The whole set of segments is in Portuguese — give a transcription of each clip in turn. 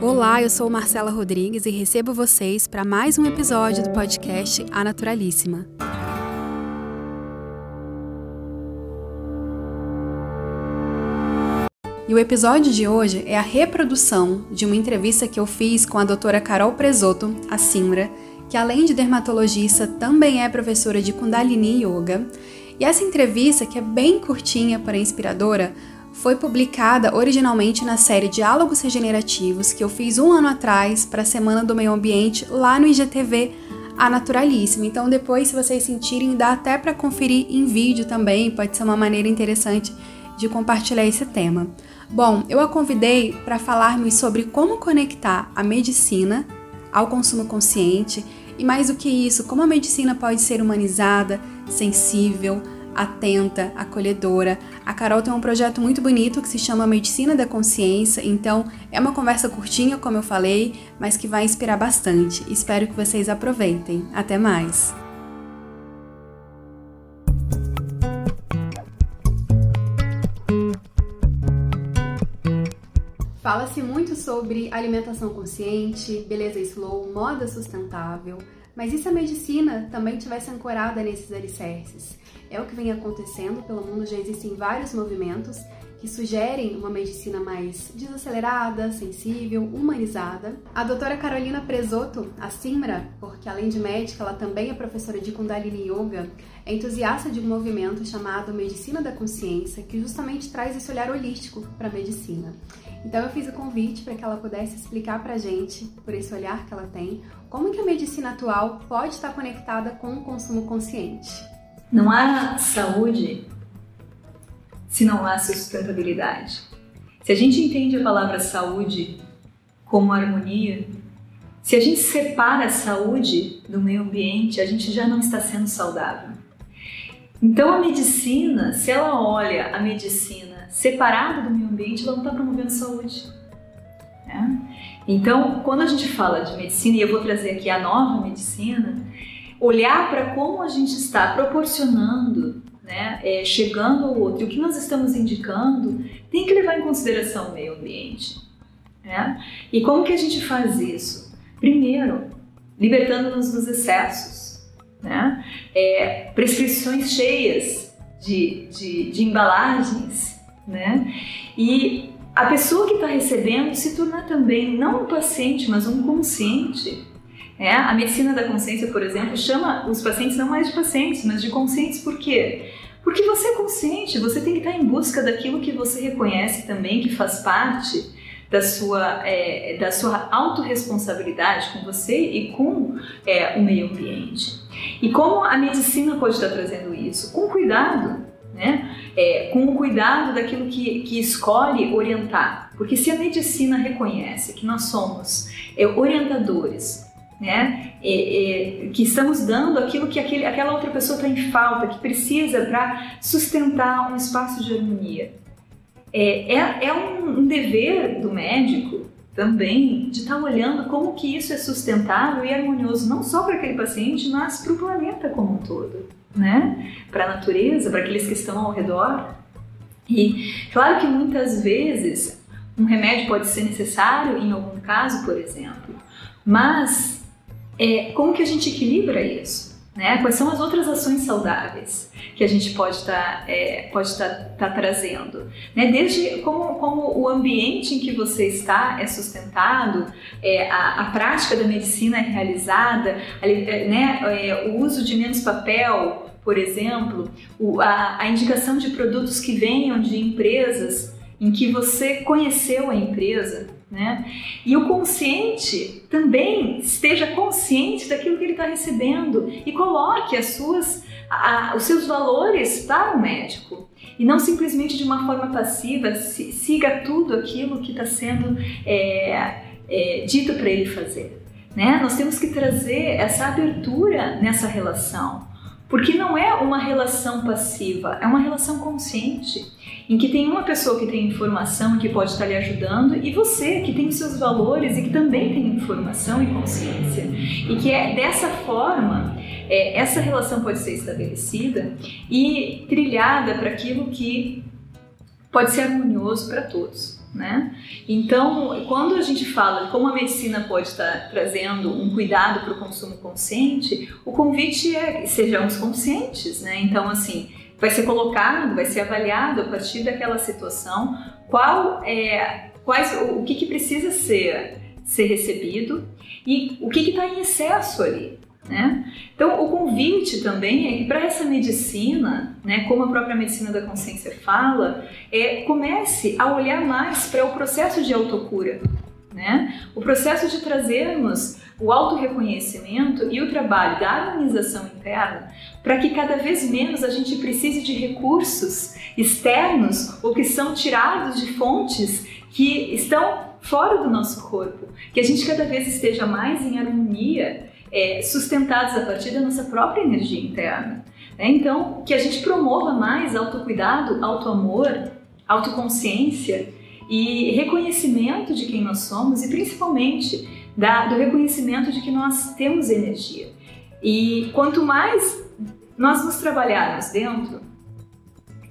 Olá, eu sou Marcela Rodrigues e recebo vocês para mais um episódio do podcast A Naturalíssima. E o episódio de hoje é a reprodução de uma entrevista que eu fiz com a doutora Carol Presoto, a Simra, que além de dermatologista também é professora de Kundalini Yoga. E essa entrevista, que é bem curtinha, porém inspiradora, foi publicada originalmente na série Diálogos Regenerativos que eu fiz um ano atrás para a Semana do Meio Ambiente lá no IGTV A Naturalíssima. Então, depois, se vocês sentirem, dá até para conferir em vídeo também, pode ser uma maneira interessante de compartilhar esse tema. Bom, eu a convidei para falarmos sobre como conectar a medicina ao consumo consciente e, mais do que isso, como a medicina pode ser humanizada, sensível, atenta, acolhedora. A Carol tem um projeto muito bonito que se chama Medicina da Consciência, então é uma conversa curtinha, como eu falei, mas que vai inspirar bastante. Espero que vocês aproveitem. Até mais! Fala-se muito sobre alimentação consciente, beleza slow, moda sustentável, mas e se a medicina também tivesse ancorada nesses alicerces? É o que vem acontecendo pelo mundo, já existem vários movimentos que sugerem uma medicina mais desacelerada, sensível, humanizada. A doutora Carolina Presoto, a Simra, porque além de médica, ela também é professora de Kundalini Yoga, é entusiasta de um movimento chamado Medicina da Consciência, que justamente traz esse olhar holístico para a medicina. Então eu fiz o convite para que ela pudesse explicar para a gente, por esse olhar que ela tem, como que a medicina atual pode estar conectada com o consumo consciente. Não há saúde se não há sustentabilidade. Se a gente entende a palavra saúde como harmonia, se a gente separa a saúde do meio ambiente, a gente já não está sendo saudável. Então a medicina, se ela olha a medicina separada do meio ambiente, ela não está promovendo saúde. Né? Então, quando a gente fala de medicina, e eu vou trazer aqui a nova medicina, olhar para como a gente está proporcionando, né, é, chegando ao outro, o que nós estamos indicando, tem que levar em consideração o meio ambiente. Né? E como que a gente faz isso? Primeiro, libertando-nos dos excessos, né? É, prescrições cheias de, de, de embalagens, né? E a pessoa que está recebendo se tornar também não um paciente, mas um consciente é, a medicina da consciência, por exemplo, chama os pacientes não mais de pacientes, mas de conscientes por quê? Porque você é consciente, você tem que estar em busca daquilo que você reconhece também, que faz parte da sua, é, da sua autorresponsabilidade com você e com é, o meio ambiente. E como a medicina pode estar trazendo isso? Com cuidado, né? É, com o cuidado daquilo que, que escolhe orientar. Porque se a medicina reconhece que nós somos é, orientadores, né? É, é, que estamos dando aquilo que aquele, aquela outra pessoa está em falta, que precisa para sustentar um espaço de harmonia. É, é, é um, um, dever do médico também de estar tá olhando como que isso é sustentável e harmonioso, não só para aquele paciente, mas para o planeta como um todo, né? para a natureza, para aqueles que estão ao redor. E claro que muitas vezes um remédio pode ser necessário em algum caso, por exemplo, mas é, como que a gente equilibra isso? Né? Quais são as outras ações saudáveis que a gente pode estar tá, é, pode tá, tá trazendo? Né? Desde como, como o ambiente em que você está é sustentado, é, a, a prática da medicina é realizada, é, né? É, o uso de menos papel, por exemplo, o, a, a indicação de produtos que venham de empresas em que você conheceu a empresa, né? E o consciente também esteja consciente daquilo que ele está recebendo e coloque as suas, a, os seus valores para o médico e não simplesmente de uma forma passiva siga tudo aquilo que está sendo é, é, dito para ele fazer. Né? Nós temos que trazer essa abertura nessa relação, porque não é uma relação passiva, é uma relação consciente em que tem uma pessoa que tem informação e que pode estar lhe ajudando e você que tem os seus valores e que também tem informação e consciência. E que é dessa forma é, essa relação pode ser estabelecida e trilhada para aquilo que pode ser harmonioso para todos. Né? Então, quando a gente fala como a medicina pode estar trazendo um cuidado para o consumo consciente, o convite é que sejamos conscientes, né? Então, assim, vai ser colocado, vai ser avaliado a partir daquela situação qual é, quais, o, o que, que precisa ser ser recebido e o que está em excesso ali. Né? Então, o convite também é que para essa medicina, né, como a própria medicina da consciência fala, é, comece a olhar mais para o processo de autocura, né? o processo de trazermos o autorreconhecimento e o trabalho da harmonização interna para que cada vez menos a gente precise de recursos externos ou que são tirados de fontes que estão fora do nosso corpo, que a gente cada vez esteja mais em harmonia, é, sustentados a partir da nossa própria energia interna. Né? Então, que a gente promova mais autocuidado, autoamor, autoconsciência e reconhecimento de quem nós somos e principalmente da, do reconhecimento de que nós temos energia. E quanto mais nós nos trabalharmos dentro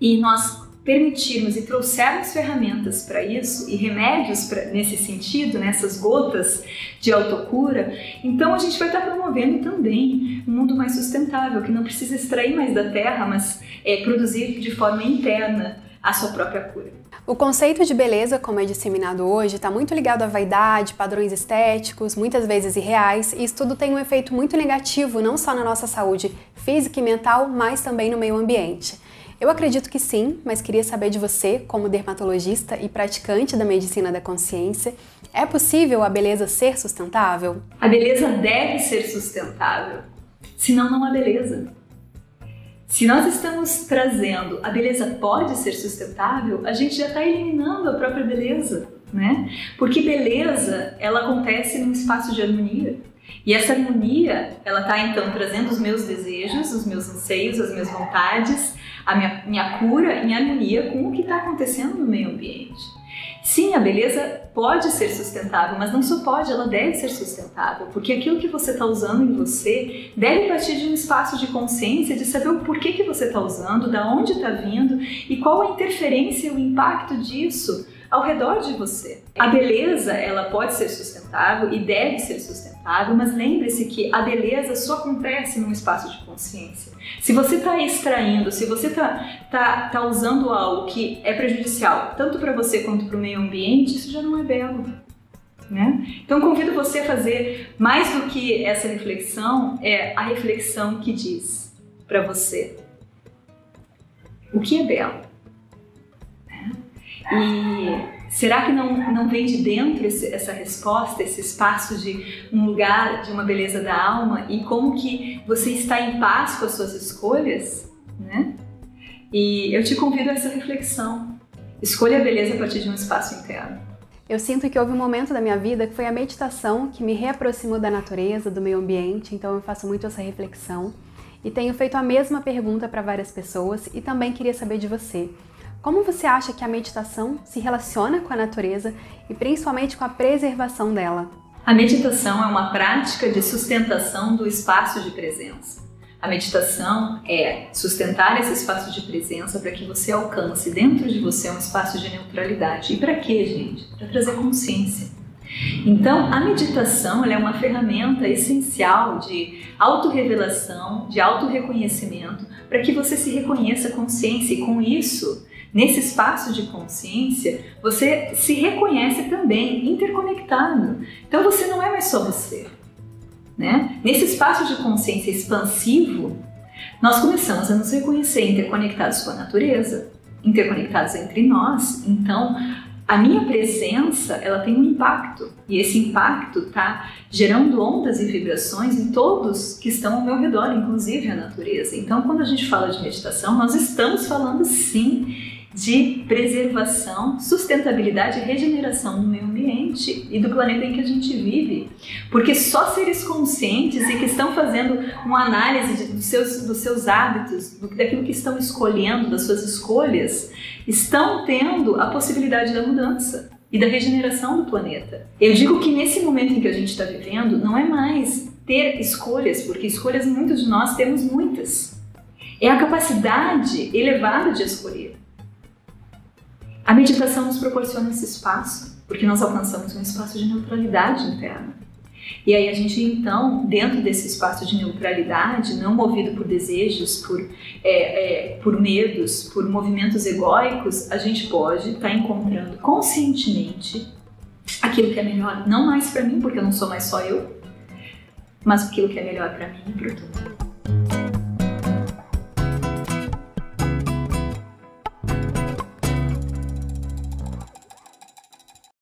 e nós permitirmos e trouxermos ferramentas para isso e remédios pra, nesse sentido, nessas gotas de autocura, então a gente vai estar promovendo também um mundo mais sustentável, que não precisa extrair mais da terra, mas é, produzir de forma interna a sua própria cura. O conceito de beleza, como é disseminado hoje, está muito ligado à vaidade, padrões estéticos, muitas vezes irreais, e isso tudo tem um efeito muito negativo não só na nossa saúde física e mental, mas também no meio ambiente. Eu acredito que sim, mas queria saber de você, como dermatologista e praticante da medicina da consciência, é possível a beleza ser sustentável? A beleza deve ser sustentável, senão não há beleza. Se nós estamos trazendo a beleza pode ser sustentável, a gente já está eliminando a própria beleza, né? Porque beleza, ela acontece num espaço de harmonia. E essa harmonia, ela está então trazendo os meus desejos, os meus anseios, as minhas vontades, a minha, minha cura em harmonia com o que está acontecendo no meio ambiente. Sim, a beleza pode ser sustentável, mas não só pode, ela deve ser sustentável, porque aquilo que você está usando em você deve partir de um espaço de consciência, de saber o porquê que você está usando, da onde está vindo e qual a interferência e o impacto disso ao redor de você. A beleza, ela pode ser sustentável e deve ser sustentável, mas lembre-se que a beleza só acontece num espaço de consciência. Se você está extraindo, se você está tá, tá usando algo que é prejudicial tanto para você quanto para o meio ambiente, isso já não é belo. Né? Então convido você a fazer mais do que essa reflexão, é a reflexão que diz para você o que é belo. E será que não, não vem de dentro esse, essa resposta, esse espaço de um lugar, de uma beleza da alma e como que você está em paz com as suas escolhas, né? E eu te convido a essa reflexão. Escolha a beleza a partir de um espaço interno. Eu sinto que houve um momento da minha vida que foi a meditação que me reaproximou da natureza, do meio ambiente, então eu faço muito essa reflexão. E tenho feito a mesma pergunta para várias pessoas e também queria saber de você. Como você acha que a meditação se relaciona com a natureza e principalmente com a preservação dela? A meditação é uma prática de sustentação do espaço de presença. A meditação é sustentar esse espaço de presença para que você alcance dentro de você um espaço de neutralidade. E para quê, gente? Para trazer consciência. Então, a meditação é uma ferramenta essencial de autorrevelação, de autorreconhecimento, para que você se reconheça consciência e com isso Nesse espaço de consciência, você se reconhece também interconectado. Então você não é mais só você. Né? Nesse espaço de consciência expansivo, nós começamos a nos reconhecer interconectados com a natureza, interconectados entre nós. Então, a minha presença ela tem um impacto e esse impacto está gerando ondas e vibrações em todos que estão ao meu redor, inclusive a natureza. Então, quando a gente fala de meditação, nós estamos falando sim de preservação, sustentabilidade e regeneração do meio ambiente e do planeta em que a gente vive. Porque só seres conscientes e que estão fazendo uma análise de, dos, seus, dos seus hábitos, do, daquilo que estão escolhendo, das suas escolhas, estão tendo a possibilidade da mudança e da regeneração do planeta. Eu digo que nesse momento em que a gente está vivendo, não é mais ter escolhas, porque escolhas muitos de nós temos muitas. É a capacidade elevada de escolher. A meditação nos proporciona esse espaço, porque nós alcançamos um espaço de neutralidade interna. E aí a gente então, dentro desse espaço de neutralidade, não movido por desejos, por, é, é, por medos, por movimentos egóicos, a gente pode estar tá encontrando conscientemente aquilo que é melhor, não mais para mim, porque eu não sou mais só eu, mas aquilo que é melhor para mim e para todo.